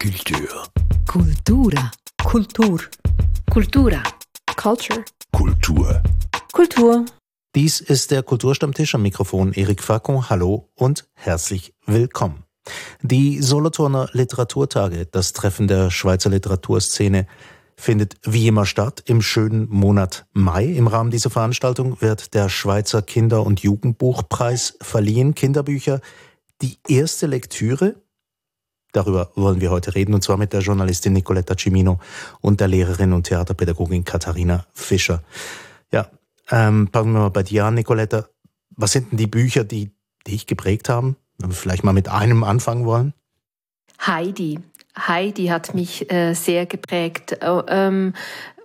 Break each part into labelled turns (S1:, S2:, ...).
S1: Kultur.
S2: Kultura.
S3: Kultur.
S2: Kultura.
S3: Culture.
S1: Kultur.
S3: Kultur.
S4: Dies ist der Kulturstammtisch am Mikrofon Erik Facon. Hallo und herzlich willkommen. Die Solothurner Literaturtage, das Treffen der Schweizer Literaturszene, findet wie immer statt im schönen Monat Mai. Im Rahmen dieser Veranstaltung wird der Schweizer Kinder- und Jugendbuchpreis verliehen. Kinderbücher, die erste Lektüre. Darüber wollen wir heute reden, und zwar mit der Journalistin Nicoletta Cimino und der Lehrerin und Theaterpädagogin Katharina Fischer. Ja, ähm, fangen wir mal bei dir an, Nicoletta. Was sind denn die Bücher, die dich geprägt haben? Wenn wir vielleicht mal mit einem anfangen wollen.
S3: Heidi. Heidi hat mich äh, sehr geprägt. Äh, ähm,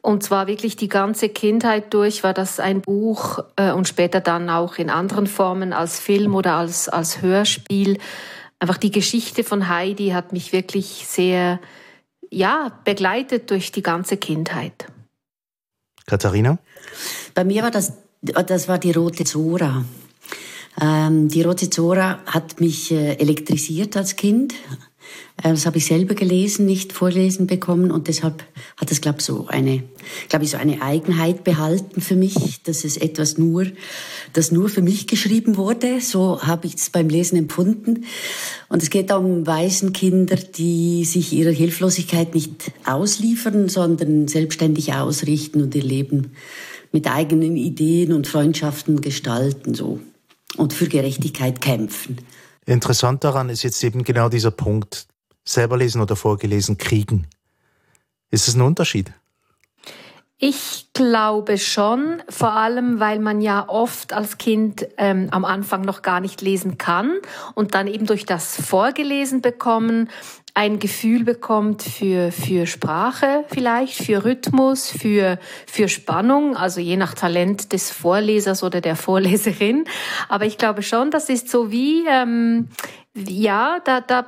S3: und zwar wirklich die ganze Kindheit durch war das ein Buch äh, und später dann auch in anderen Formen als Film oder als, als Hörspiel. Einfach die Geschichte von Heidi hat mich wirklich sehr, ja, begleitet durch die ganze Kindheit.
S4: Katharina?
S5: Bei mir war das, das war die Rote Zora. Ähm, die Rote Zora hat mich äh, elektrisiert als Kind. Äh, das habe ich selber gelesen, nicht vorlesen bekommen und deshalb hat es, glaube so eine, glaube ich, so eine Eigenheit behalten für mich, dass es etwas nur, das nur für mich geschrieben wurde. So habe ich es beim Lesen empfunden. Und es geht um Waisenkinder, die sich ihrer Hilflosigkeit nicht ausliefern, sondern selbstständig ausrichten und ihr Leben mit eigenen Ideen und Freundschaften gestalten, so und für Gerechtigkeit kämpfen.
S4: Interessant daran ist jetzt eben genau dieser Punkt, selber lesen oder vorgelesen kriegen. Ist es ein Unterschied?
S3: Ich glaube schon, vor allem weil man ja oft als Kind ähm, am Anfang noch gar nicht lesen kann und dann eben durch das Vorgelesen bekommen ein Gefühl bekommt für, für Sprache vielleicht, für Rhythmus, für, für Spannung, also je nach Talent des Vorlesers oder der Vorleserin. Aber ich glaube schon, das ist so wie, ähm, ja, da, da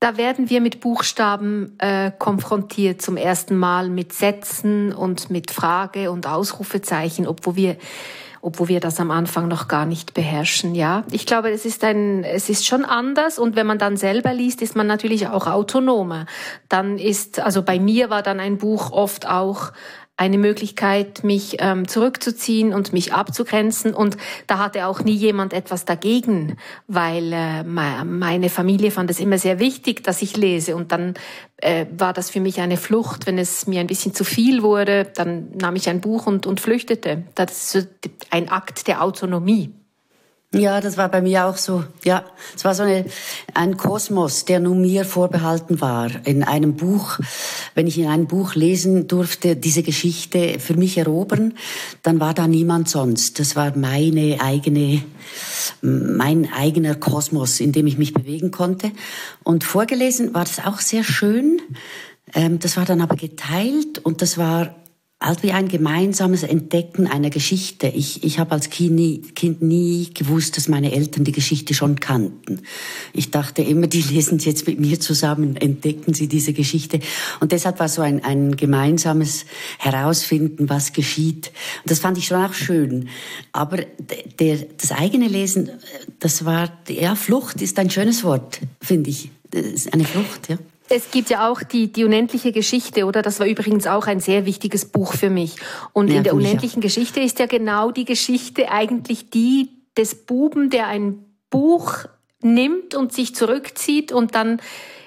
S3: da werden wir mit Buchstaben äh, konfrontiert zum ersten Mal mit Sätzen und mit Frage und Ausrufezeichen, obwohl wir obwohl wir das am Anfang noch gar nicht beherrschen. Ja, ich glaube, es ist ein, es ist schon anders und wenn man dann selber liest, ist man natürlich auch autonomer. Dann ist, also bei mir war dann ein Buch oft auch eine Möglichkeit, mich ähm, zurückzuziehen und mich abzugrenzen. Und da hatte auch nie jemand etwas dagegen, weil äh, meine Familie fand es immer sehr wichtig, dass ich lese. Und dann äh, war das für mich eine Flucht. Wenn es mir ein bisschen zu viel wurde, dann nahm ich ein Buch und, und flüchtete. Das ist ein Akt der Autonomie.
S5: Ja, das war bei mir auch so. Ja, es war so eine, ein Kosmos, der nur mir vorbehalten war. In einem Buch, wenn ich in einem Buch lesen durfte, diese Geschichte für mich erobern, dann war da niemand sonst. Das war meine eigene, mein eigener Kosmos, in dem ich mich bewegen konnte. Und vorgelesen war das auch sehr schön. Ähm, das war dann aber geteilt und das war also wie ein gemeinsames Entdecken einer Geschichte. Ich, ich habe als kind nie, kind nie gewusst, dass meine Eltern die Geschichte schon kannten. Ich dachte immer, die lesen sie jetzt mit mir zusammen, entdecken sie diese Geschichte. Und deshalb war so ein, ein gemeinsames Herausfinden, was geschieht. Und das fand ich schon auch schön. Aber der, das eigene Lesen, das war, ja, Flucht ist ein schönes Wort, finde ich. Eine Flucht, ja.
S3: Es gibt ja auch die, die unendliche Geschichte, oder? Das war übrigens auch ein sehr wichtiges Buch für mich. Und ja, in der unendlichen ja. Geschichte ist ja genau die Geschichte eigentlich die des Buben, der ein Buch nimmt und sich zurückzieht und dann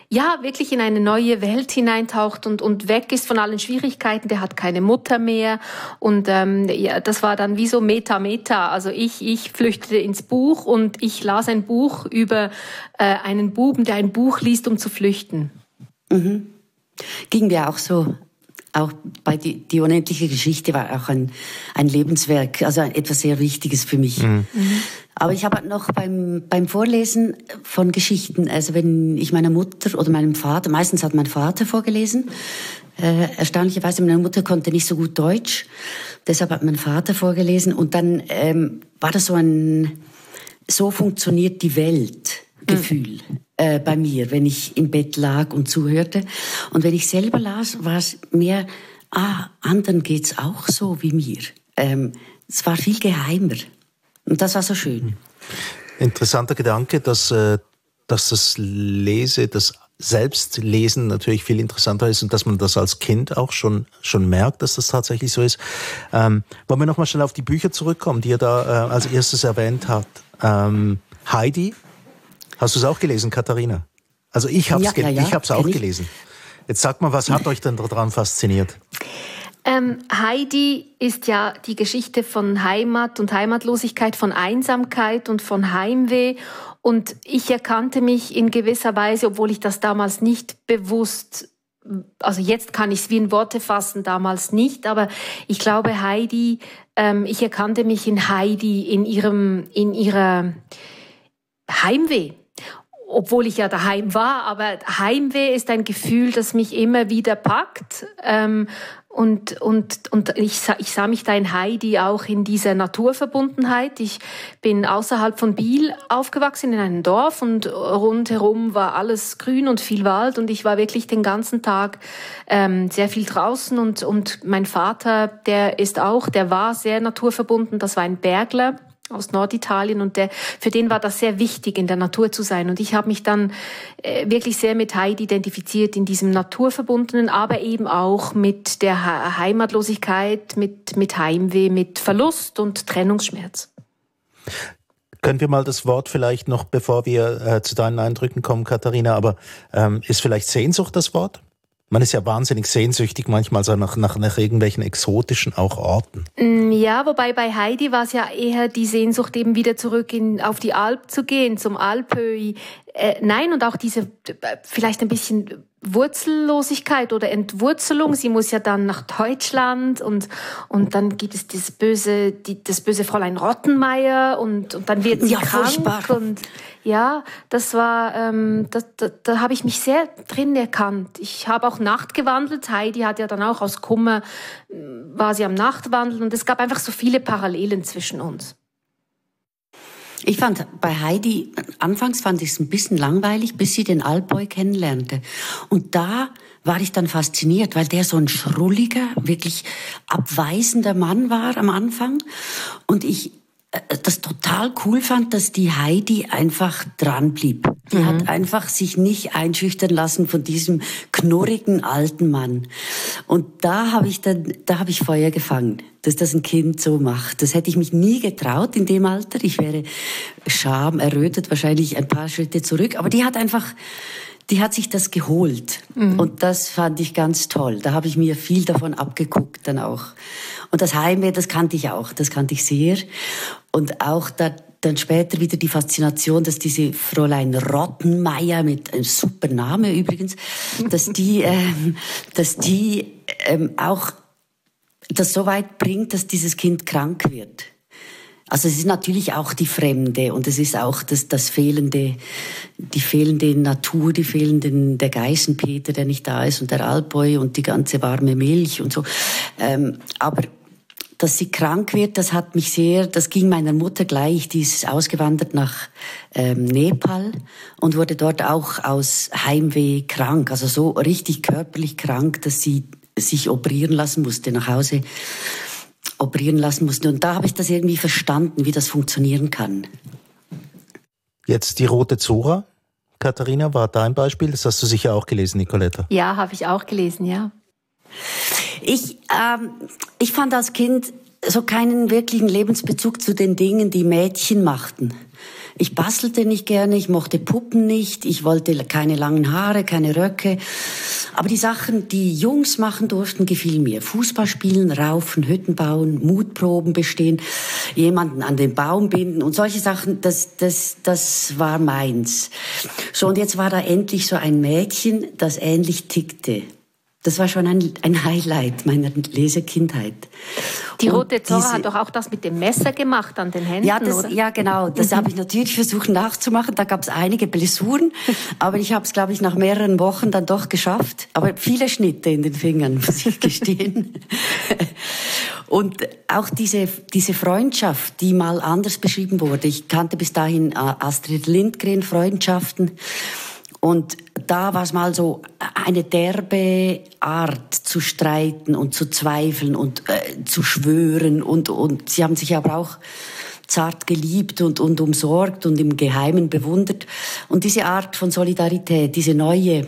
S3: ja wirklich in eine neue Welt hineintaucht und, und weg ist von allen Schwierigkeiten. Der hat keine Mutter mehr und ähm, ja, das war dann wie so Meta Meta. Also ich ich flüchtete ins Buch und ich las ein Buch über äh, einen Buben, der ein Buch liest, um zu flüchten.
S5: Mhm. Ging mir auch so. Auch bei die, die unendliche Geschichte war auch ein, ein Lebenswerk, also etwas sehr Wichtiges für mich. Mhm. Aber ich habe noch beim, beim Vorlesen von Geschichten, also wenn ich meiner Mutter oder meinem Vater, meistens hat mein Vater vorgelesen, äh, erstaunlicherweise meine Mutter konnte nicht so gut Deutsch, deshalb hat mein Vater vorgelesen und dann ähm, war das so ein, so funktioniert die Welt Gefühl mhm. äh, bei mir, wenn ich im Bett lag und zuhörte. Und wenn ich selber las, war es mehr, ah, anderen geht's auch so wie mir. Ähm, es war viel geheimer. Und das war so schön.
S4: Interessanter Gedanke, dass, äh, dass das Lese, das selbst lesen natürlich viel interessanter ist und dass man das als Kind auch schon, schon merkt, dass das tatsächlich so ist. Ähm, wollen wir nochmal schnell auf die Bücher zurückkommen, die ihr da äh, als erstes erwähnt habt. Ähm, Heidi, hast du es auch gelesen, Katharina? Also ich habe es ja, ja, ja, auch gelesen. Jetzt sag mal, was hat euch denn daran fasziniert?
S3: Ähm, Heidi ist ja die Geschichte von Heimat und Heimatlosigkeit, von Einsamkeit und von Heimweh. Und ich erkannte mich in gewisser Weise, obwohl ich das damals nicht bewusst, also jetzt kann ich es wie in Worte fassen, damals nicht, aber ich glaube Heidi, ähm, ich erkannte mich in Heidi, in ihrem, in ihrer Heimweh obwohl ich ja daheim war, aber Heimweh ist ein Gefühl, das mich immer wieder packt. Ähm, und, und, und ich, ich sah mich da in Heidi auch in dieser Naturverbundenheit. Ich bin außerhalb von Biel aufgewachsen in einem Dorf und rundherum war alles grün und viel Wald und ich war wirklich den ganzen Tag ähm, sehr viel draußen und, und mein Vater, der ist auch, der war sehr naturverbunden, das war ein Bergler aus Norditalien und der, für den war das sehr wichtig, in der Natur zu sein. Und ich habe mich dann äh, wirklich sehr mit Heidi identifiziert, in diesem Naturverbundenen, aber eben auch mit der Heimatlosigkeit, mit, mit Heimweh, mit Verlust und Trennungsschmerz.
S4: Können wir mal das Wort vielleicht noch, bevor wir äh, zu deinen Eindrücken kommen, Katharina, aber ähm, ist vielleicht Sehnsucht das Wort? Man ist ja wahnsinnig sehnsüchtig manchmal so nach, nach, nach irgendwelchen exotischen auch Orten.
S3: Mm, ja, wobei bei Heidi war es ja eher die Sehnsucht, eben wieder zurück in, auf die Alp zu gehen, zum Alpöi. Äh, nein, und auch diese äh, vielleicht ein bisschen Wurzellosigkeit oder Entwurzelung. Sie muss ja dann nach Deutschland und, und dann gibt es das böse, die, das böse Fräulein Rottenmeier und, und dann wird sie ja, krank. Furchtbar. Und ja, das war, ähm, da, da, da habe ich mich sehr drin erkannt. Ich habe auch Nacht gewandelt. Heidi hat ja dann auch aus Kummer, war sie am Nachtwandeln und es gab einfach so viele Parallelen zwischen uns.
S5: Ich fand bei Heidi, anfangs fand ich es ein bisschen langweilig, bis sie den Altboy kennenlernte. Und da war ich dann fasziniert, weil der so ein schrulliger, wirklich abweisender Mann war am Anfang. Und ich das total cool fand, dass die Heidi einfach dran blieb. Die mhm. hat einfach sich nicht einschüchtern lassen von diesem knurrigen alten Mann. Und da habe ich dann, da habe ich Feuer gefangen, dass das ein Kind so macht. Das hätte ich mich nie getraut in dem Alter. Ich wäre Scham errötet, wahrscheinlich ein paar Schritte zurück. Aber die hat einfach, die hat sich das geholt. Mhm. Und das fand ich ganz toll. Da habe ich mir viel davon abgeguckt dann auch. Und das Heimweh, das kannte ich auch, das kannte ich sehr. Und auch da, dann später wieder die Faszination, dass diese Fräulein Rottenmeier mit einem super Name übrigens, dass die, ähm, dass die ähm, auch das so weit bringt, dass dieses Kind krank wird. Also es ist natürlich auch die Fremde und es ist auch das, das fehlende, die fehlende Natur, die fehlenden, der Geißenpeter, der nicht da ist und der Alpboy und die ganze warme Milch und so. Ähm, aber dass sie krank wird, das hat mich sehr, das ging meiner Mutter gleich, die ist ausgewandert nach ähm, Nepal und wurde dort auch aus Heimweh krank, also so richtig körperlich krank, dass sie sich operieren lassen musste, nach Hause operieren lassen musste. Und da habe ich das irgendwie verstanden, wie das funktionieren kann.
S4: Jetzt die rote Zora. Katharina, war dein Beispiel. Das hast du sicher auch gelesen, Nicoletta.
S3: Ja, habe ich auch gelesen, ja.
S5: Ich, ähm, ich fand als Kind so keinen wirklichen Lebensbezug zu den Dingen, die Mädchen machten. Ich bastelte nicht gerne, ich mochte Puppen nicht, ich wollte keine langen Haare, keine Röcke. Aber die Sachen, die Jungs machen durften, gefielen mir. Fußball spielen, raufen, Hütten bauen, Mutproben bestehen, jemanden an den Baum binden und solche Sachen, das, das, das war meins. So, und jetzt war da endlich so ein Mädchen, das ähnlich tickte. Das war schon ein, ein Highlight meiner Lesekindheit.
S3: Die Rote Zora hat doch auch das mit dem Messer gemacht an den Händen,
S5: ja, das,
S3: oder?
S5: Ja, genau. Das mhm. habe ich natürlich versucht nachzumachen. Da gab es einige Blessuren, aber ich habe es, glaube ich, nach mehreren Wochen dann doch geschafft. Aber viele Schnitte in den Fingern, muss ich gestehen. Und auch diese, diese Freundschaft, die mal anders beschrieben wurde. Ich kannte bis dahin äh, Astrid Lindgren Freundschaften. Und da war es mal so eine derbe Art zu streiten und zu zweifeln und äh, zu schwören und und sie haben sich aber auch zart geliebt und, und umsorgt und im Geheimen bewundert. Und diese Art von Solidarität, diese neue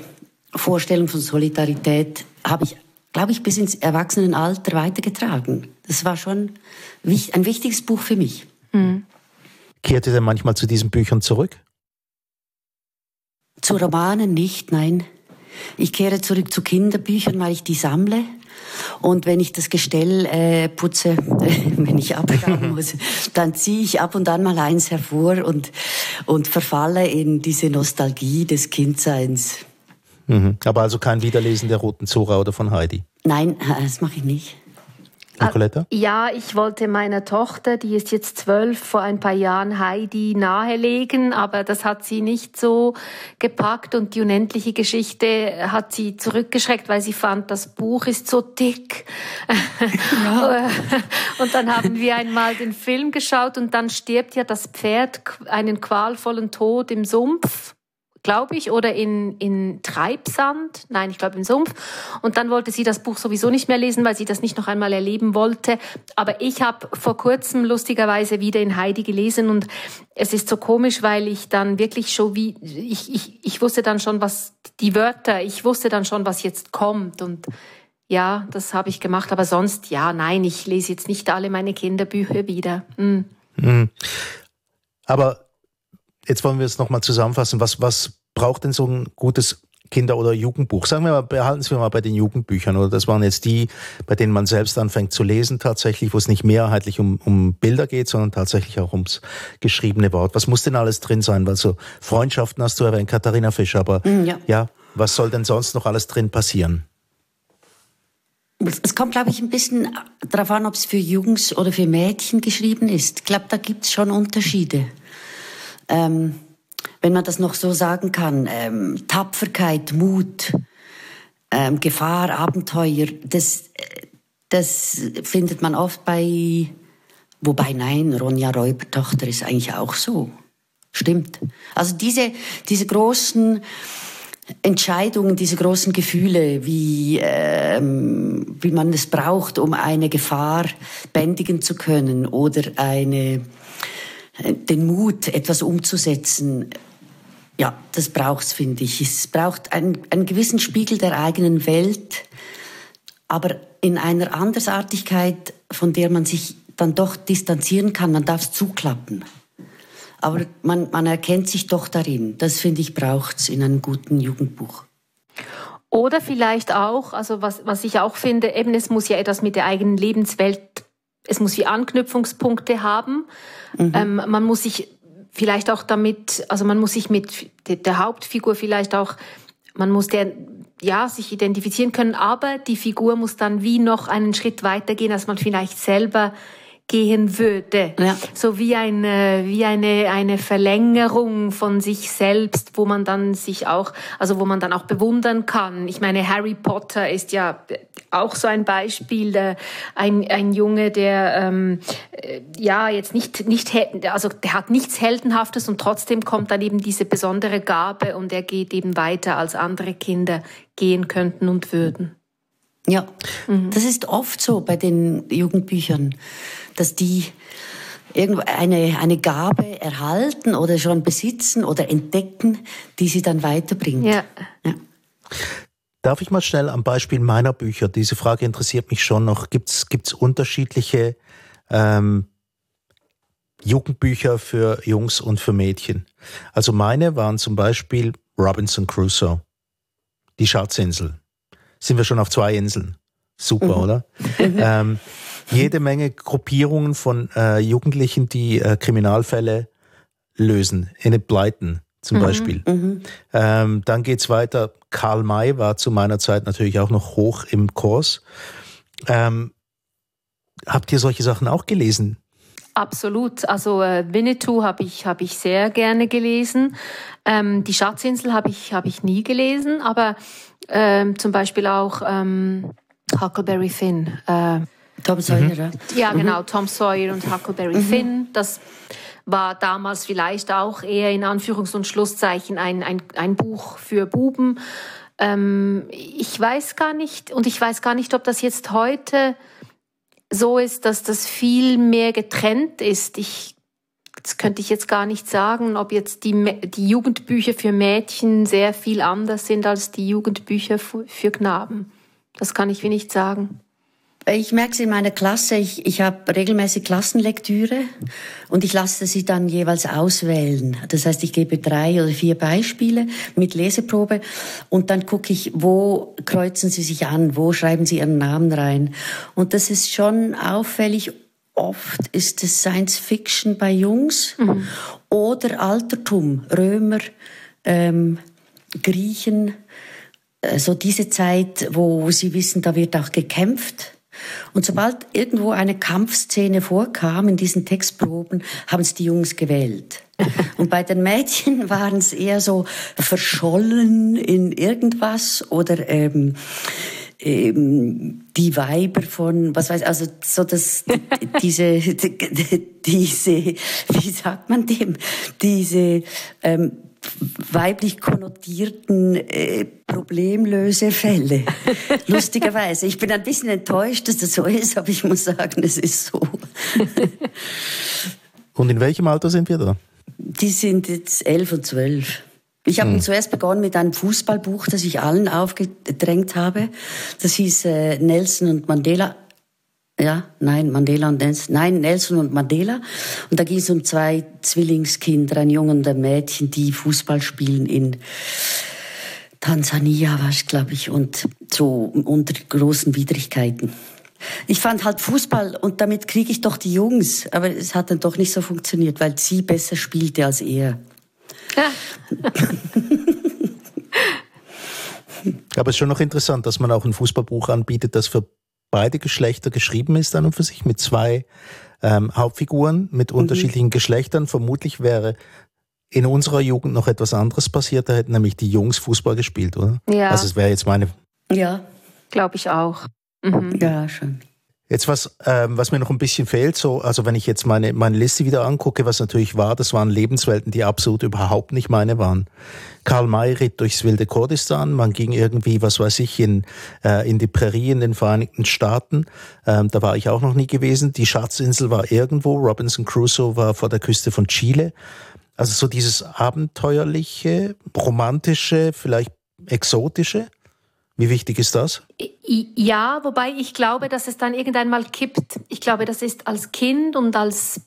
S5: Vorstellung von Solidarität habe ich, glaube ich, bis ins Erwachsenenalter weitergetragen. Das war schon ein wichtiges Buch für mich. Mhm.
S4: Ihr denn manchmal zu diesen Büchern zurück?
S5: Zu Romanen nicht, nein. Ich kehre zurück zu Kinderbüchern, weil ich die sammle. Und wenn ich das Gestell äh, putze, äh, wenn ich abschauen muss, dann ziehe ich ab und an mal eins hervor und, und verfalle in diese Nostalgie des Kindseins.
S4: Mhm. Aber also kein Wiederlesen der Roten Zora oder von Heidi?
S5: Nein, das mache ich nicht.
S3: Nicoletta? Ja, ich wollte meiner Tochter, die ist jetzt zwölf, vor ein paar Jahren Heidi nahelegen, aber das hat sie nicht so gepackt und die unendliche Geschichte hat sie zurückgeschreckt, weil sie fand, das Buch ist so dick. Ja. und dann haben wir einmal den Film geschaut und dann stirbt ja das Pferd einen qualvollen Tod im Sumpf glaube ich, oder in, in Treibsand. Nein, ich glaube im Sumpf. Und dann wollte sie das Buch sowieso nicht mehr lesen, weil sie das nicht noch einmal erleben wollte. Aber ich habe vor kurzem lustigerweise wieder in Heidi gelesen und es ist so komisch, weil ich dann wirklich schon wie, ich, ich, ich wusste dann schon, was die Wörter, ich wusste dann schon, was jetzt kommt und ja, das habe ich gemacht, aber sonst, ja, nein, ich lese jetzt nicht alle meine Kinderbücher wieder. Mhm. Mhm.
S4: Aber jetzt wollen wir es nochmal zusammenfassen. Was, was braucht denn so ein gutes Kinder- oder Jugendbuch? Sagen wir mal, behalten Sie mal bei den Jugendbüchern. Oder das waren jetzt die, bei denen man selbst anfängt zu lesen tatsächlich, wo es nicht mehrheitlich um, um Bilder geht, sondern tatsächlich auch ums geschriebene Wort. Was muss denn alles drin sein? Weil so Freundschaften hast du erwähnt, Katharina Fischer, aber mm, ja. ja, was soll denn sonst noch alles drin passieren?
S5: Es kommt, glaube ich, ein bisschen darauf an, ob es für Jungs oder für Mädchen geschrieben ist. Ich glaube, da gibt es schon Unterschiede ähm, wenn man das noch so sagen kann, ähm, Tapferkeit, Mut, ähm, Gefahr, Abenteuer, das, das findet man oft bei, wobei nein, Ronja Räubertochter ist eigentlich auch so. Stimmt. Also diese, diese großen Entscheidungen, diese großen Gefühle, wie, ähm, wie man es braucht, um eine Gefahr bändigen zu können oder eine den Mut, etwas umzusetzen, ja, das braucht's, finde ich. Es braucht einen, einen gewissen Spiegel der eigenen Welt, aber in einer Andersartigkeit, von der man sich dann doch distanzieren kann. Man darf es zuklappen. Aber man, man erkennt sich doch darin. Das, finde ich, braucht's in einem guten Jugendbuch.
S3: Oder vielleicht auch, also was, was ich auch finde, eben es muss ja etwas mit der eigenen Lebenswelt es muss wie Anknüpfungspunkte haben. Mhm. Ähm, man muss sich vielleicht auch damit, also man muss sich mit der Hauptfigur vielleicht auch, man muss der, ja, sich identifizieren können, aber die Figur muss dann wie noch einen Schritt weitergehen, als man vielleicht selber gehen würde. Ja. So wie eine, wie eine, eine Verlängerung von sich selbst, wo man dann sich auch, also wo man dann auch bewundern kann. Ich meine, Harry Potter ist ja auch so ein Beispiel, ein, ein Junge, der, ähm, äh, ja, jetzt nicht, nicht, also der hat nichts Heldenhaftes und trotzdem kommt dann eben diese besondere Gabe und er geht eben weiter, als andere Kinder gehen könnten und würden.
S5: Ja, mhm. das ist oft so bei den Jugendbüchern dass die eine, eine Gabe erhalten oder schon besitzen oder entdecken, die sie dann weiterbringt. Ja. ja.
S4: Darf ich mal schnell am Beispiel meiner Bücher, diese Frage interessiert mich schon noch, gibt es unterschiedliche ähm, Jugendbücher für Jungs und für Mädchen? Also meine waren zum Beispiel Robinson Crusoe, die Schatzinsel. Sind wir schon auf zwei Inseln? Super, mhm. oder? ähm, jede Menge Gruppierungen von äh, Jugendlichen, die äh, Kriminalfälle lösen, Pleiten zum mhm, Beispiel. Mhm. Ähm, dann geht's weiter. Karl May war zu meiner Zeit natürlich auch noch hoch im Kurs. Ähm, habt ihr solche Sachen auch gelesen?
S3: Absolut. Also äh, Winnetou habe ich habe ich sehr gerne gelesen. Ähm, die Schatzinsel habe ich habe ich nie gelesen, aber ähm, zum Beispiel auch ähm, Huckleberry Finn. Äh,
S5: Tom Sawyer, mhm.
S3: ja. genau, Tom Sawyer und Huckleberry mhm. Finn. Das war damals vielleicht auch eher in Anführungs- und Schlusszeichen ein, ein, ein Buch für Buben. Ähm, ich weiß gar nicht, und ich weiß gar nicht, ob das jetzt heute so ist, dass das viel mehr getrennt ist. Ich das könnte ich jetzt gar nicht sagen, ob jetzt die, die Jugendbücher für Mädchen sehr viel anders sind als die Jugendbücher für Knaben. Das kann ich wie nicht sagen.
S5: Ich merke es in meiner Klasse, ich, ich habe regelmäßig Klassenlektüre und ich lasse sie dann jeweils auswählen. Das heißt, ich gebe drei oder vier Beispiele mit Leseprobe und dann gucke ich, wo kreuzen sie sich an, wo schreiben sie ihren Namen rein. Und das ist schon auffällig. Oft ist es Science Fiction bei Jungs mhm. oder Altertum, Römer, ähm, Griechen, äh, so diese Zeit, wo sie wissen, da wird auch gekämpft. Und sobald irgendwo eine Kampfszene vorkam in diesen Textproben, haben es die Jungs gewählt. Und bei den Mädchen waren es eher so verschollen in irgendwas oder ähm, ähm, die Weiber von, was weiß, also so das, diese, diese, wie sagt man dem, diese ähm, weiblich konnotierten äh, Problemlösefälle. Lustigerweise. Ich bin ein bisschen enttäuscht, dass das so ist, aber ich muss sagen, es ist so.
S4: und in welchem Alter sind wir da?
S5: Die sind jetzt elf und zwölf. Ich habe hm. zuerst begonnen mit einem Fußballbuch, das ich allen aufgedrängt habe. Das hieß äh, Nelson und Mandela ja, nein, Mandela und Nelson, nein, Nelson und Mandela. Und da ging es um zwei Zwillingskinder, ein Junge und ein Mädchen, die Fußball spielen in Tansania, war es, glaube ich, und so unter großen Widrigkeiten. Ich fand halt Fußball und damit kriege ich doch die Jungs, aber es hat dann doch nicht so funktioniert, weil sie besser spielte als er.
S4: Aber es ist schon noch interessant, dass man auch ein Fußballbuch anbietet, das für beide Geschlechter geschrieben ist dann und für sich mit zwei ähm, Hauptfiguren mit mhm. unterschiedlichen Geschlechtern. Vermutlich wäre in unserer Jugend noch etwas anderes passiert. Da hätten nämlich die Jungs Fußball gespielt, oder?
S3: Ja.
S4: Also es wäre jetzt meine.
S3: Ja, glaube ich auch.
S5: Mhm. Ja, schon.
S4: Jetzt was, ähm, was mir noch ein bisschen fehlt, so, also wenn ich jetzt meine, meine Liste wieder angucke, was natürlich war, das waren Lebenswelten, die absolut überhaupt nicht meine waren. Karl May ritt durchs wilde Kurdistan, man ging irgendwie, was weiß ich, in, äh, in die Prärie in den Vereinigten Staaten, ähm, da war ich auch noch nie gewesen. Die Schatzinsel war irgendwo, Robinson Crusoe war vor der Küste von Chile. Also so dieses abenteuerliche, romantische, vielleicht exotische. Wie wichtig ist das?
S3: Ja, wobei ich glaube, dass es dann irgendwann mal kippt. Ich glaube, das ist als Kind und als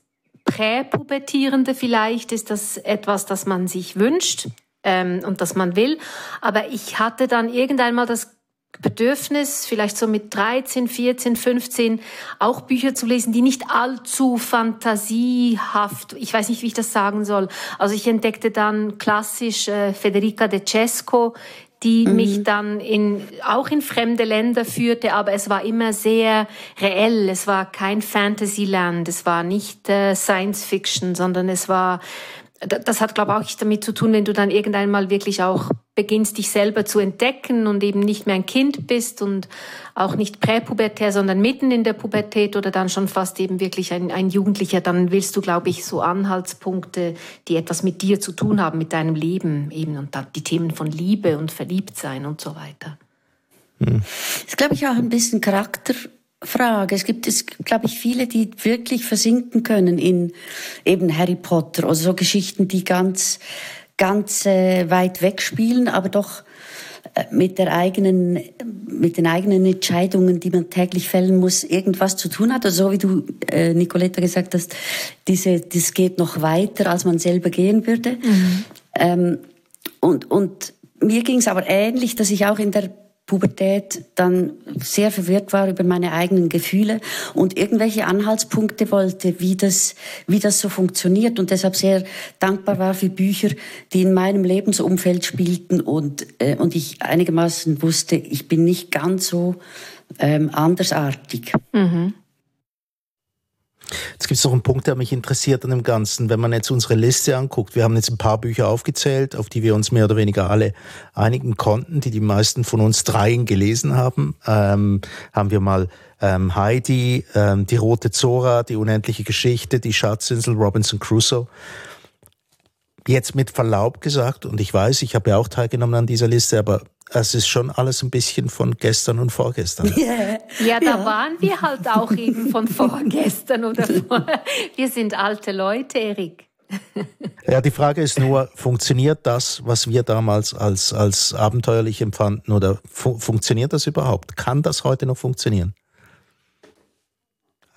S3: Präpubertierende vielleicht ist das etwas, das man sich wünscht ähm, und das man will. Aber ich hatte dann irgendwann mal das Bedürfnis, vielleicht so mit 13, 14, 15 auch Bücher zu lesen, die nicht allzu fantasiehaft, ich weiß nicht, wie ich das sagen soll. Also ich entdeckte dann klassisch äh, Federica De Cesco, die mhm. mich dann in, auch in fremde Länder führte, aber es war immer sehr reell. Es war kein Fantasyland, es war nicht äh, Science Fiction, sondern es war das hat, glaube ich, auch damit zu tun, wenn du dann irgendwann mal wirklich auch beginnst, dich selber zu entdecken und eben nicht mehr ein Kind bist und auch nicht präpubertär, sondern mitten in der Pubertät oder dann schon fast eben wirklich ein, ein Jugendlicher, dann willst du, glaube ich, so Anhaltspunkte, die etwas mit dir zu tun haben, mit deinem Leben eben und dann die Themen von Liebe und Verliebtsein und so weiter.
S5: Hm. Das ist, glaube ich, auch ein bisschen Charakter Frage. Es gibt, es, glaube ich, viele, die wirklich versinken können in eben Harry Potter oder so Geschichten, die ganz, ganz äh, weit weg spielen, aber doch äh, mit der eigenen, mit den eigenen Entscheidungen, die man täglich fällen muss, irgendwas zu tun hat. Also so wie du, äh, Nicoletta, gesagt hast, diese, das geht noch weiter, als man selber gehen würde. Mhm. Ähm, und, und mir ging es aber ähnlich, dass ich auch in der Pubertät dann sehr verwirrt war über meine eigenen Gefühle und irgendwelche Anhaltspunkte wollte, wie das, wie das so funktioniert und deshalb sehr dankbar war für Bücher, die in meinem Lebensumfeld spielten und, äh, und ich einigermaßen wusste, ich bin nicht ganz so ähm, andersartig. Mhm.
S4: Jetzt gibt es noch einen Punkt, der mich interessiert an dem Ganzen. Wenn man jetzt unsere Liste anguckt, wir haben jetzt ein paar Bücher aufgezählt, auf die wir uns mehr oder weniger alle einigen konnten, die die meisten von uns dreien gelesen haben. Ähm, haben wir mal ähm, Heidi, ähm, die Rote Zora, die unendliche Geschichte, die Schatzinsel, Robinson Crusoe. Jetzt mit Verlaub gesagt, und ich weiß, ich habe ja auch teilgenommen an dieser Liste, aber es ist schon alles ein bisschen von gestern und vorgestern.
S3: Yeah. Ja, da ja. waren wir halt auch eben von vorgestern oder vor. Wir sind alte Leute, Erik.
S4: Ja, die Frage ist nur, funktioniert das, was wir damals als, als abenteuerlich empfanden, oder fu funktioniert das überhaupt? Kann das heute noch funktionieren?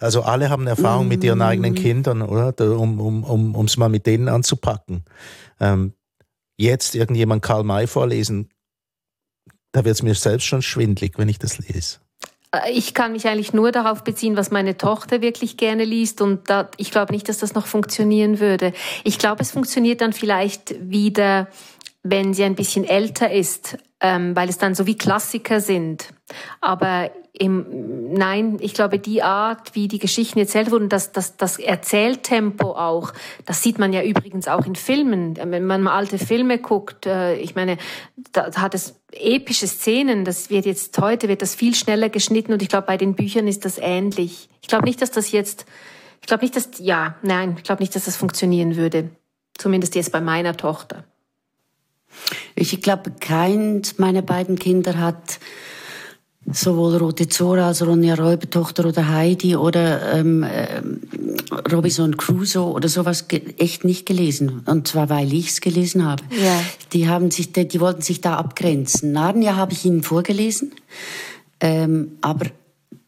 S4: Also alle haben Erfahrung mit ihren eigenen mm. Kindern, oder? Um es um, um, mal mit denen anzupacken. Ähm, jetzt irgendjemand Karl May vorlesen, da wird es mir selbst schon schwindlig, wenn ich das lese.
S3: Äh, ich kann mich eigentlich nur darauf beziehen, was meine Tochter wirklich gerne liest. Und da, ich glaube nicht, dass das noch funktionieren würde. Ich glaube, es funktioniert dann vielleicht wieder, wenn sie ein bisschen älter ist, ähm, weil es dann so wie Klassiker sind. Aber im, nein, ich glaube, die Art, wie die Geschichten erzählt wurden, das, das, das Erzähltempo auch, das sieht man ja übrigens auch in Filmen. Wenn man mal alte Filme guckt, äh, ich meine, da hat es epische Szenen, das wird jetzt heute, wird das viel schneller geschnitten und ich glaube, bei den Büchern ist das ähnlich. Ich glaube nicht, dass das jetzt, ich glaube nicht, dass, ja, nein, ich glaube nicht, dass das funktionieren würde. Zumindest jetzt bei meiner Tochter.
S5: Ich glaube, keins meiner beiden Kinder hat sowohl Rote Zora als Ronja Räubertochter oder Heidi oder ähm, äh, Robinson Crusoe oder sowas echt nicht gelesen. Und zwar, weil ich es gelesen habe. Ja. Die, haben sich, die, die wollten sich da abgrenzen. Narnia habe ich ihnen vorgelesen, ähm, aber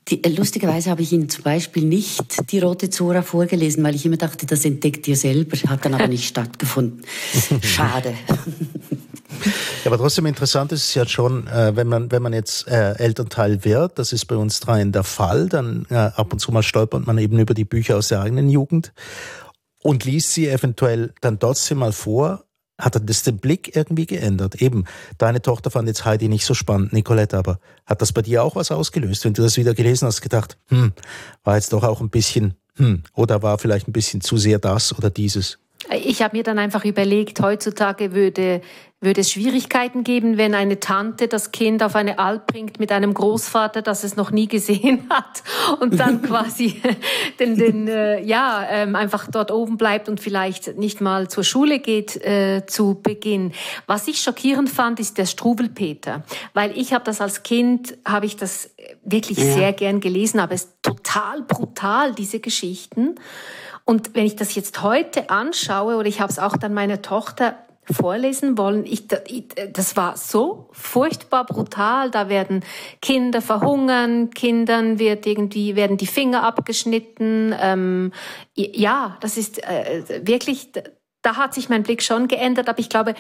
S5: die, äh, lustigerweise habe ich Ihnen zum Beispiel nicht die Rote Zora vorgelesen, weil ich immer dachte, das entdeckt ihr selber, hat dann aber nicht stattgefunden. Schade.
S4: Ja, aber trotzdem interessant ist es ja schon, äh, wenn man wenn man jetzt äh, Elternteil wird, das ist bei uns dreien der Fall, dann äh, ab und zu mal stolpert man eben über die Bücher aus der eigenen Jugend und liest sie eventuell dann trotzdem mal vor. Hat das den Blick irgendwie geändert? Eben, deine Tochter fand jetzt Heidi nicht so spannend, Nicolette, aber hat das bei dir auch was ausgelöst? Wenn du das wieder gelesen hast, gedacht, hm, war jetzt doch auch ein bisschen, hm, oder war vielleicht ein bisschen zu sehr das oder dieses?
S3: Ich habe mir dann einfach überlegt, heutzutage würde, würde es Schwierigkeiten geben, wenn eine Tante das Kind auf eine Alp bringt mit einem Großvater, das es noch nie gesehen hat und dann quasi den, den, äh, ja, ähm, einfach dort oben bleibt und vielleicht nicht mal zur Schule geht äh, zu Beginn. Was ich schockierend fand, ist der Strubelpeter, weil ich habe das als Kind, habe ich das wirklich ja. sehr gern gelesen, aber es ist total brutal, diese Geschichten. Und wenn ich das jetzt heute anschaue, oder ich habe es auch dann meiner Tochter vorlesen wollen. Ich, das war so furchtbar brutal. Da werden Kinder verhungern, Kindern wird irgendwie werden die Finger abgeschnitten. Ähm, ja, das ist äh, wirklich. Da hat sich mein Blick schon geändert, aber ich glaube,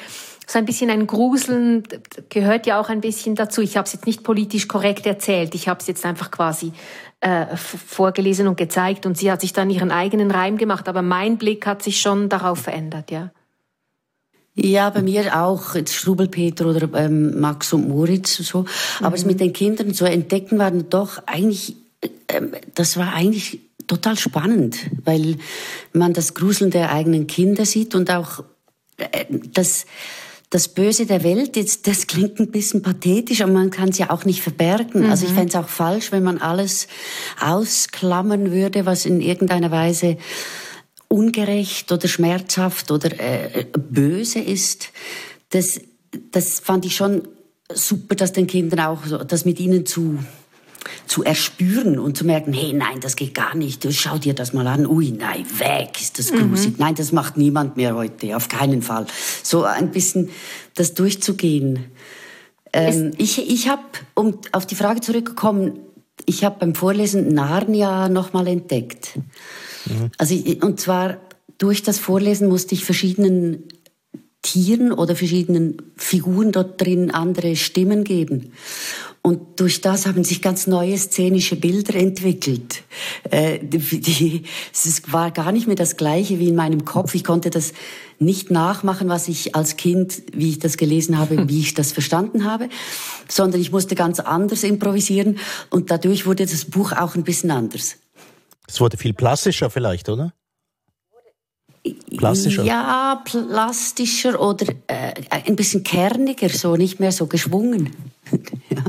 S3: so ein bisschen ein Gruseln gehört ja auch ein bisschen dazu. Ich habe es jetzt nicht politisch korrekt erzählt. Ich habe es jetzt einfach quasi äh, vorgelesen und gezeigt und sie hat sich dann ihren eigenen Reim gemacht, aber mein Blick hat sich schon darauf verändert, ja.
S5: Ja, bei mir auch, jetzt Strubelpeter oder ähm, Max und Moritz und so. Aber mhm. es mit den Kindern zu entdecken war doch eigentlich, ähm, das war eigentlich total spannend, weil man das Gruseln der eigenen Kinder sieht und auch äh, das, das Böse der Welt, jetzt, das klingt ein bisschen pathetisch, aber man kann es ja auch nicht verbergen. Mhm. Also ich mhm. fände es auch falsch, wenn man alles ausklammern würde, was in irgendeiner Weise ungerecht oder schmerzhaft oder äh, böse ist. Das, das fand ich schon super, dass den Kindern auch das mit ihnen zu zu erspüren und zu merken, hey, nein, das geht gar nicht. Schau dir das mal an. Ui, nein, weg, ist das gruselig. Mhm. Nein, das macht niemand mehr heute, auf keinen Fall. So ein bisschen das durchzugehen. Ähm, ich ich habe, um auf die Frage zurückzukommen, ich habe beim Vorlesen Narnia nochmal entdeckt. Mhm. Also, und zwar durch das Vorlesen musste ich verschiedenen Tieren oder verschiedenen Figuren dort drin andere Stimmen geben. Und durch das haben sich ganz neue szenische Bilder entwickelt. Äh, die, es war gar nicht mehr das Gleiche wie in meinem Kopf. Ich konnte das nicht nachmachen, was ich als Kind, wie ich das gelesen habe, wie ich das verstanden habe, sondern ich musste ganz anders improvisieren und dadurch wurde das Buch auch ein bisschen anders.
S4: Es wurde viel plastischer vielleicht, oder?
S5: Plastischer? Ja, plastischer oder äh, ein bisschen kerniger, so nicht mehr so geschwungen. ja.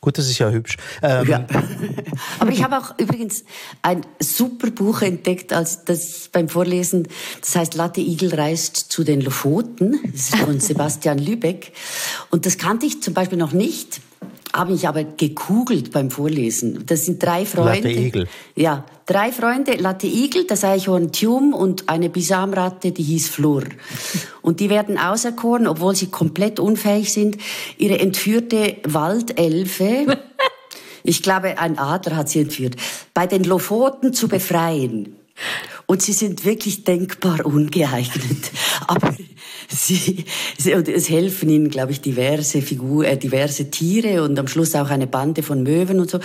S4: Gut, das ist ja hübsch. Ähm. Ja.
S5: Aber ich habe auch übrigens ein super Buch entdeckt, als das beim Vorlesen, das heißt Latte Igel reist zu den Lofoten. Das ist von Sebastian Lübeck. Und das kannte ich zum Beispiel noch nicht. Habe mich aber gekugelt beim Vorlesen. Das sind drei Freunde.
S4: Latte Igel.
S5: Ja, drei Freunde, Latte Igel, das Eichhorn Tium und eine Bisamratte, die hieß Flur. Und die werden auserkoren, obwohl sie komplett unfähig sind, ihre entführte Waldelfe, ich glaube, ein Adler hat sie entführt, bei den Lofoten zu befreien. Und sie sind wirklich denkbar ungeeignet. Aber sie, sie es helfen ihnen, glaube ich, diverse Figur, äh, diverse Tiere und am Schluss auch eine Bande von Möwen und so.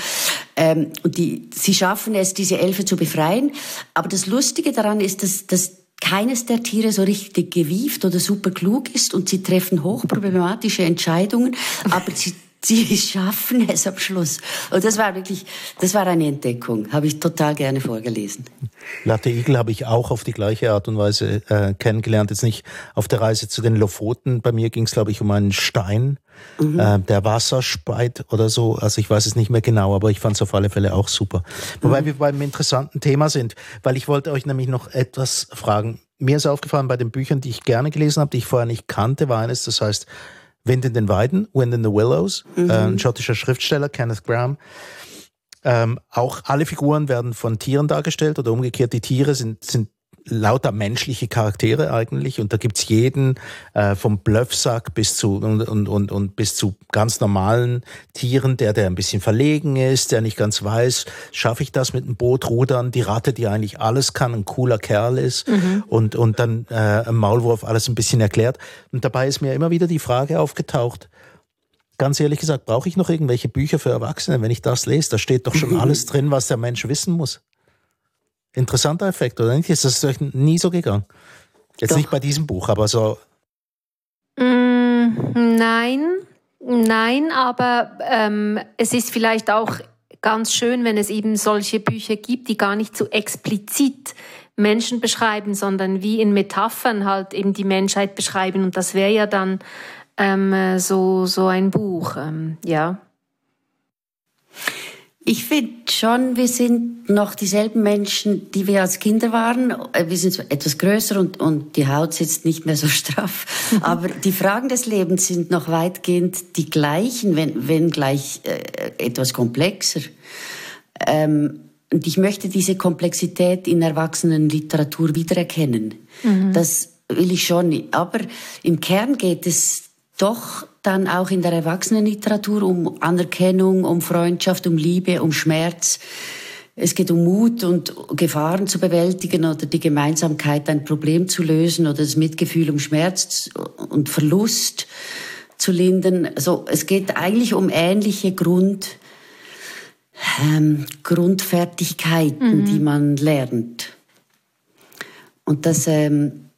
S5: Ähm, und die, sie schaffen es, diese Elfe zu befreien. Aber das Lustige daran ist, dass, dass keines der Tiere so richtig gewieft oder super klug ist und sie treffen hochproblematische Entscheidungen, aber sie sie schaffen es am Schluss. Und das war wirklich, das war eine Entdeckung. Habe ich total gerne vorgelesen.
S4: Latte Igel habe ich auch auf die gleiche Art und Weise äh, kennengelernt. Jetzt nicht auf der Reise zu den Lofoten. Bei mir ging es, glaube ich, um einen Stein, mhm. äh, der Wasser speit oder so. Also ich weiß es nicht mehr genau, aber ich fand es auf alle Fälle auch super. Wobei mhm. wir beim interessanten Thema sind, weil ich wollte euch nämlich noch etwas fragen. Mir ist aufgefallen, bei den Büchern, die ich gerne gelesen habe, die ich vorher nicht kannte, war eines, das heißt Wind in den Weiden, Wind in the Willows, mhm. äh, ein schottischer Schriftsteller, Kenneth Graham. Ähm, auch alle Figuren werden von Tieren dargestellt oder umgekehrt, die Tiere sind, sind lauter menschliche Charaktere eigentlich und da gibt's jeden äh, vom Bluffsack bis zu und, und, und, und bis zu ganz normalen Tieren, der der ein bisschen verlegen ist, der nicht ganz weiß, schaffe ich das mit dem Boot rudern, die Ratte, die eigentlich alles kann, ein cooler Kerl ist mhm. und und dann äh, im Maulwurf alles ein bisschen erklärt und dabei ist mir immer wieder die Frage aufgetaucht, ganz ehrlich gesagt, brauche ich noch irgendwelche Bücher für Erwachsene, wenn ich das lese? Da steht doch schon alles drin, was der Mensch wissen muss. Interessanter Effekt, oder nicht? Ist das euch nie so gegangen? Jetzt Doch. nicht bei diesem Buch, aber so.
S3: Mm, nein, nein, aber ähm, es ist vielleicht auch ganz schön, wenn es eben solche Bücher gibt, die gar nicht so explizit Menschen beschreiben, sondern wie in Metaphern halt eben die Menschheit beschreiben. Und das wäre ja dann ähm, so, so ein Buch, ähm, ja.
S5: Ich finde schon, wir sind noch dieselben Menschen, die wir als Kinder waren. Äh, wir sind etwas größer und, und die Haut sitzt nicht mehr so straff. Aber die Fragen des Lebens sind noch weitgehend die gleichen, wenn, wenn gleich äh, etwas komplexer. Ähm, und ich möchte diese Komplexität in Erwachsenenliteratur wiedererkennen. Mhm. Das will ich schon. Aber im Kern geht es doch dann auch in der Erwachsenenliteratur um Anerkennung, um Freundschaft, um Liebe, um Schmerz. Es geht um Mut und Gefahren zu bewältigen oder die Gemeinsamkeit, ein Problem zu lösen oder das Mitgefühl um Schmerz und Verlust zu lindern. Also es geht eigentlich um ähnliche Grund, ähm, Grundfertigkeiten, mhm. die man lernt. Und das, ähm,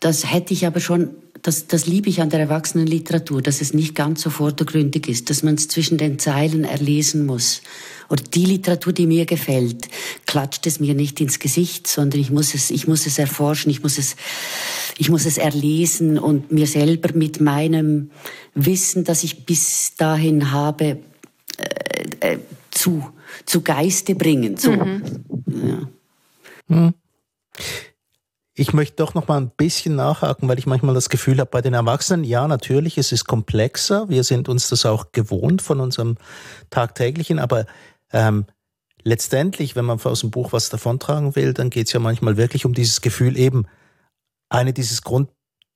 S5: das hätte ich aber schon das, das liebe ich an der Erwachsenenliteratur, dass es nicht ganz so vordergründig ist, dass man es zwischen den Zeilen erlesen muss. Oder die Literatur, die mir gefällt, klatscht es mir nicht ins Gesicht, sondern ich muss es, ich muss es erforschen, ich muss es, ich muss es erlesen und mir selber mit meinem Wissen, das ich bis dahin habe, äh, äh, zu, zu Geiste bringen. So. Mhm. Ja.
S4: Mhm. Ich möchte doch noch mal ein bisschen nachhaken, weil ich manchmal das Gefühl habe, bei den Erwachsenen, ja, natürlich, es ist komplexer. Wir sind uns das auch gewohnt von unserem tagtäglichen, aber ähm, letztendlich, wenn man aus dem Buch was davontragen will, dann geht es ja manchmal wirklich um dieses Gefühl, eben eine dieses Grund,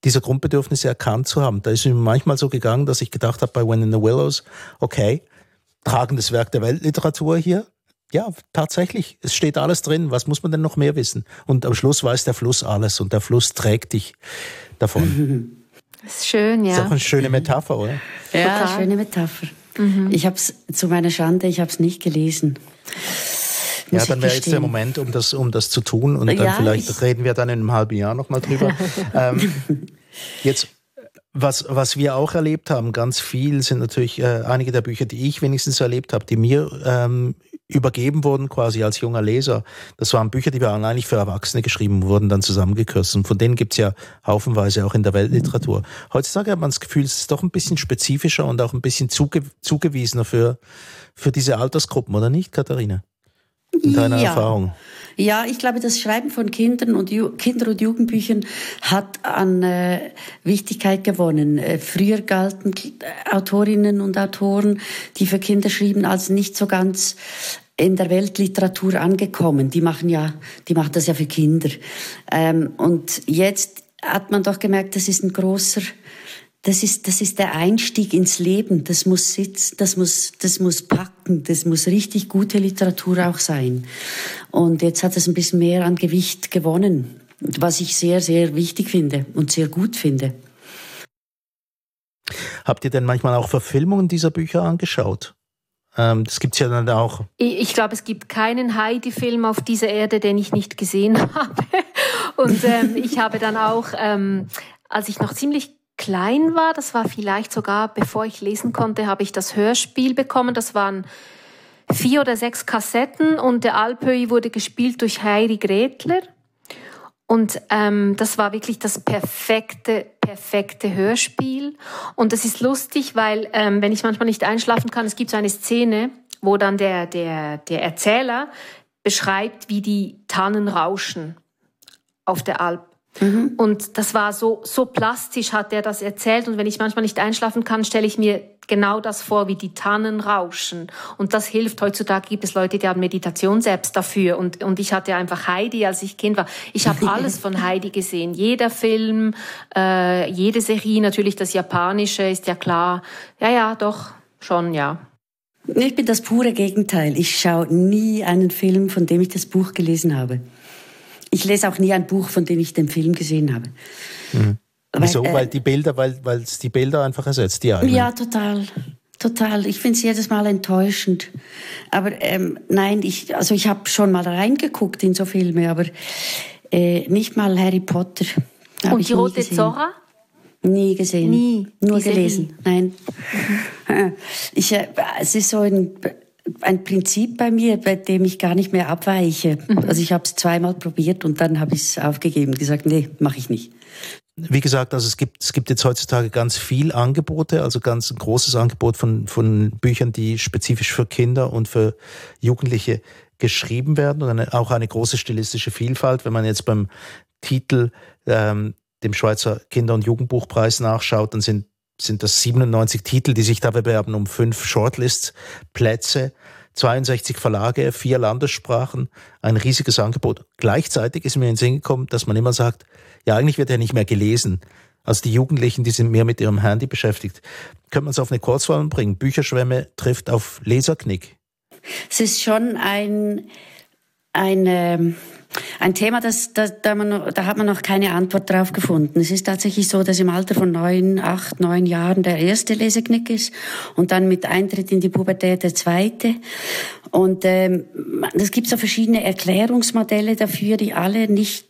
S4: dieser Grundbedürfnisse erkannt zu haben. Da ist mir manchmal so gegangen, dass ich gedacht habe bei When in the Willows, okay, tragendes Werk der Weltliteratur hier, ja, tatsächlich, es steht alles drin. Was muss man denn noch mehr wissen? Und am Schluss weiß der Fluss alles und der Fluss trägt dich davon.
S3: Das ist schön, ja.
S4: Ist auch eine schöne Metapher, oder?
S5: Ja, Total. schöne Metapher. Mhm. Ich habe es zu meiner Schande, ich habe es nicht gelesen.
S4: Muss ja, dann wäre jetzt der Moment, um das, um das zu tun und dann ja, vielleicht reden wir dann in einem halben Jahr nochmal drüber. ähm, jetzt was, was wir auch erlebt haben, ganz viel, sind natürlich äh, einige der Bücher, die ich wenigstens erlebt habe, die mir ähm, übergeben wurden quasi als junger Leser. Das waren Bücher, die waren eigentlich für Erwachsene geschrieben, wurden dann zusammengekürzt. Und von denen gibt's ja haufenweise auch in der Weltliteratur. Heutzutage hat man das Gefühl, es ist doch ein bisschen spezifischer und auch ein bisschen zuge zugewiesener für, für diese Altersgruppen, oder nicht, Katharina? In deiner
S5: ja.
S4: Erfahrung?
S5: Ja, ich glaube, das Schreiben von Kindern und Ju Kinder- und Jugendbüchern hat an äh, Wichtigkeit gewonnen. Äh, früher galten Autorinnen und Autoren, die für Kinder schrieben, als nicht so ganz in der Weltliteratur angekommen. Die machen ja, die machen das ja für Kinder. Ähm, und jetzt hat man doch gemerkt, das ist ein großer das ist, das ist der Einstieg ins Leben. Das muss sitzen, das muss, das muss packen, das muss richtig gute Literatur auch sein. Und jetzt hat es ein bisschen mehr an Gewicht gewonnen, was ich sehr, sehr wichtig finde und sehr gut finde.
S4: Habt ihr denn manchmal auch Verfilmungen dieser Bücher angeschaut? Ähm, das gibt's ja dann auch.
S3: Ich, ich glaube, es gibt keinen Heidi-Film auf dieser Erde, den ich nicht gesehen habe. Und ähm, ich habe dann auch, ähm, als ich noch ziemlich klein war, das war vielleicht sogar bevor ich lesen konnte, habe ich das Hörspiel bekommen. Das waren vier oder sechs Kassetten und der Alpöi wurde gespielt durch Heidi Gretler. Und ähm, das war wirklich das perfekte, perfekte Hörspiel. Und das ist lustig, weil ähm, wenn ich manchmal nicht einschlafen kann, es gibt so eine Szene, wo dann der, der, der Erzähler beschreibt, wie die Tannen rauschen auf der Alp. Mhm. Und das war so, so plastisch hat er das erzählt. Und wenn ich manchmal nicht einschlafen kann, stelle ich mir genau das vor, wie die Tannen rauschen. Und das hilft. Heutzutage gibt es Leute, die haben Meditation-Apps dafür. Und, und ich hatte einfach Heidi, als ich Kind war. Ich habe alles von Heidi gesehen. Jeder Film, äh, jede Serie, natürlich das Japanische ist ja klar. Ja, ja, doch, schon, ja.
S5: Ich bin das pure Gegenteil. Ich schaue nie einen Film, von dem ich das Buch gelesen habe. Ich lese auch nie ein Buch, von dem ich den Film gesehen habe.
S4: Mhm. Wieso? Weil, äh, weil die Bilder, weil weil es die Bilder einfach ersetzt, die eigenen.
S5: Ja, total. Total. Ich finde es jedes Mal enttäuschend. Aber ähm, nein, ich, also ich habe schon mal reingeguckt in so Filme, aber äh, nicht mal Harry Potter.
S3: Und die rote Zora?
S5: Nie gesehen.
S3: Nie.
S5: Nur gelesen. Nein. Mhm. Ich, äh, es ist so ein ein Prinzip bei mir, bei dem ich gar nicht mehr abweiche. Mhm. Also ich habe es zweimal probiert und dann habe ich es aufgegeben, gesagt, nee, mache ich nicht.
S4: Wie gesagt, also es gibt, es gibt jetzt heutzutage ganz viel Angebote, also ganz ein großes Angebot von, von Büchern, die spezifisch für Kinder und für Jugendliche geschrieben werden und eine, auch eine große stilistische Vielfalt. Wenn man jetzt beim Titel ähm, dem Schweizer Kinder- und Jugendbuchpreis nachschaut, dann sind sind das 97 Titel, die sich da bewerben um fünf Shortlist-Plätze, 62 Verlage, vier Landessprachen, ein riesiges Angebot. Gleichzeitig ist mir in den Sinn gekommen, dass man immer sagt, ja, eigentlich wird ja nicht mehr gelesen. Also die Jugendlichen, die sind mehr mit ihrem Handy beschäftigt. Könnte man es auf eine Kurzform bringen? Bücherschwemme trifft auf Leserknick.
S5: Es ist schon ein, eine ein Thema, das, das, da, man, da hat man noch keine Antwort drauf gefunden. Es ist tatsächlich so, dass im Alter von neun, acht, neun Jahren der erste Leseknick ist und dann mit Eintritt in die Pubertät der zweite. Und ähm, es gibt so verschiedene Erklärungsmodelle dafür, die alle nicht,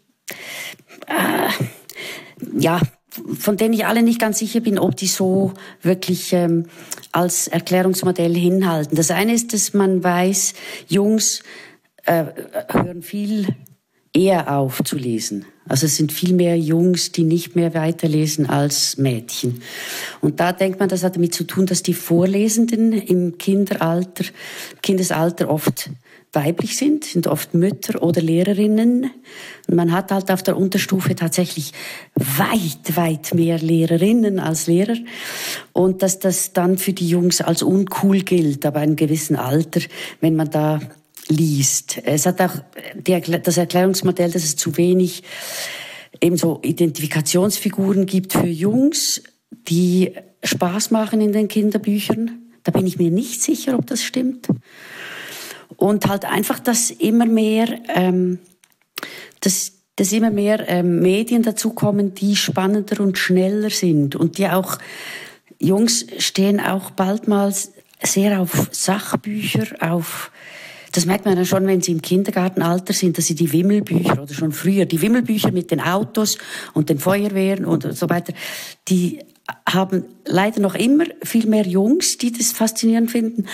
S5: äh, ja, von denen ich alle nicht ganz sicher bin, ob die so wirklich ähm, als Erklärungsmodell hinhalten. Das eine ist, dass man weiß, Jungs äh, hören viel eher auf zu lesen. Also es sind viel mehr Jungs, die nicht mehr weiterlesen als Mädchen. Und da denkt man, das hat damit zu tun, dass die Vorlesenden im Kinderalter, Kindesalter oft weiblich sind, sind oft Mütter oder Lehrerinnen. Und man hat halt auf der Unterstufe tatsächlich weit, weit mehr Lehrerinnen als Lehrer. Und dass das dann für die Jungs als uncool gilt, aber einem gewissen Alter, wenn man da liest. Es hat auch die, das Erklärungsmodell, dass es zu wenig eben so Identifikationsfiguren gibt für Jungs, die Spaß machen in den Kinderbüchern. Da bin ich mir nicht sicher, ob das stimmt. Und halt einfach, dass immer mehr, ähm, dass, dass immer mehr ähm, Medien dazukommen, die spannender und schneller sind und die auch Jungs stehen auch bald mal sehr auf Sachbücher, auf das merkt man dann schon, wenn sie im Kindergartenalter sind, dass sie die Wimmelbücher oder schon früher, die Wimmelbücher mit den Autos und den Feuerwehren und so weiter, die haben leider noch immer viel mehr Jungs, die das faszinierend finden.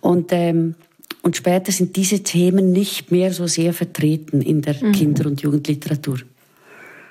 S5: Und, ähm, und später sind diese Themen nicht mehr so sehr vertreten in der mhm. Kinder- und Jugendliteratur.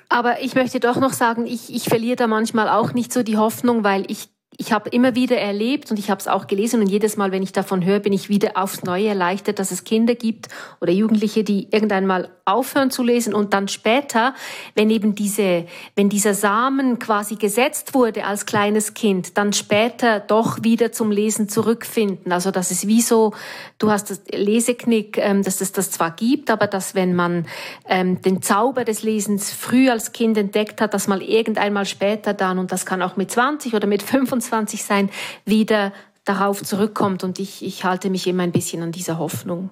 S3: Aber ich möchte doch noch sagen, ich, ich verliere da manchmal auch nicht so die Hoffnung, weil ich ich habe immer wieder erlebt und ich habe es auch gelesen und jedes Mal, wenn ich davon höre, bin ich wieder aufs Neue erleichtert, dass es Kinder gibt oder Jugendliche, die irgendwann mal aufhören zu lesen und dann später, wenn eben diese, wenn dieser Samen quasi gesetzt wurde als kleines Kind, dann später doch wieder zum Lesen zurückfinden. Also das ist wie so, du hast das Leseknick, ähm, dass es das zwar gibt, aber dass wenn man ähm, den Zauber des Lesens früh als Kind entdeckt hat, dass man irgendwann mal später dann, und das kann auch mit 20 oder mit 25 sein, wieder darauf zurückkommt. Und ich, ich halte mich immer ein bisschen an dieser Hoffnung.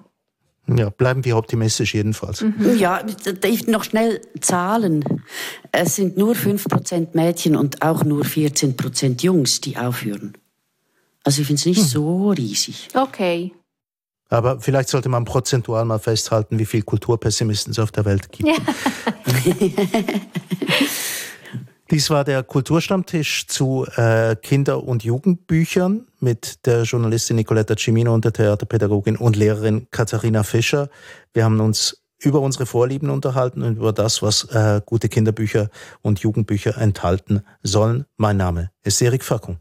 S4: Ja, bleiben wir optimistisch jedenfalls.
S5: Mhm. Ja, noch schnell Zahlen. Es sind nur 5% Mädchen und auch nur 14% Jungs, die aufhören. Also ich finde es nicht hm. so riesig.
S3: Okay.
S4: Aber vielleicht sollte man prozentual mal festhalten, wie viel Kulturpessimisten es auf der Welt gibt. Ja. Dies war der Kulturstammtisch zu äh, Kinder- und Jugendbüchern mit der Journalistin Nicoletta Cimino und der Theaterpädagogin und Lehrerin Katharina Fischer. Wir haben uns über unsere Vorlieben unterhalten und über das, was äh, gute Kinderbücher und Jugendbücher enthalten sollen. Mein Name ist Erik Fackung.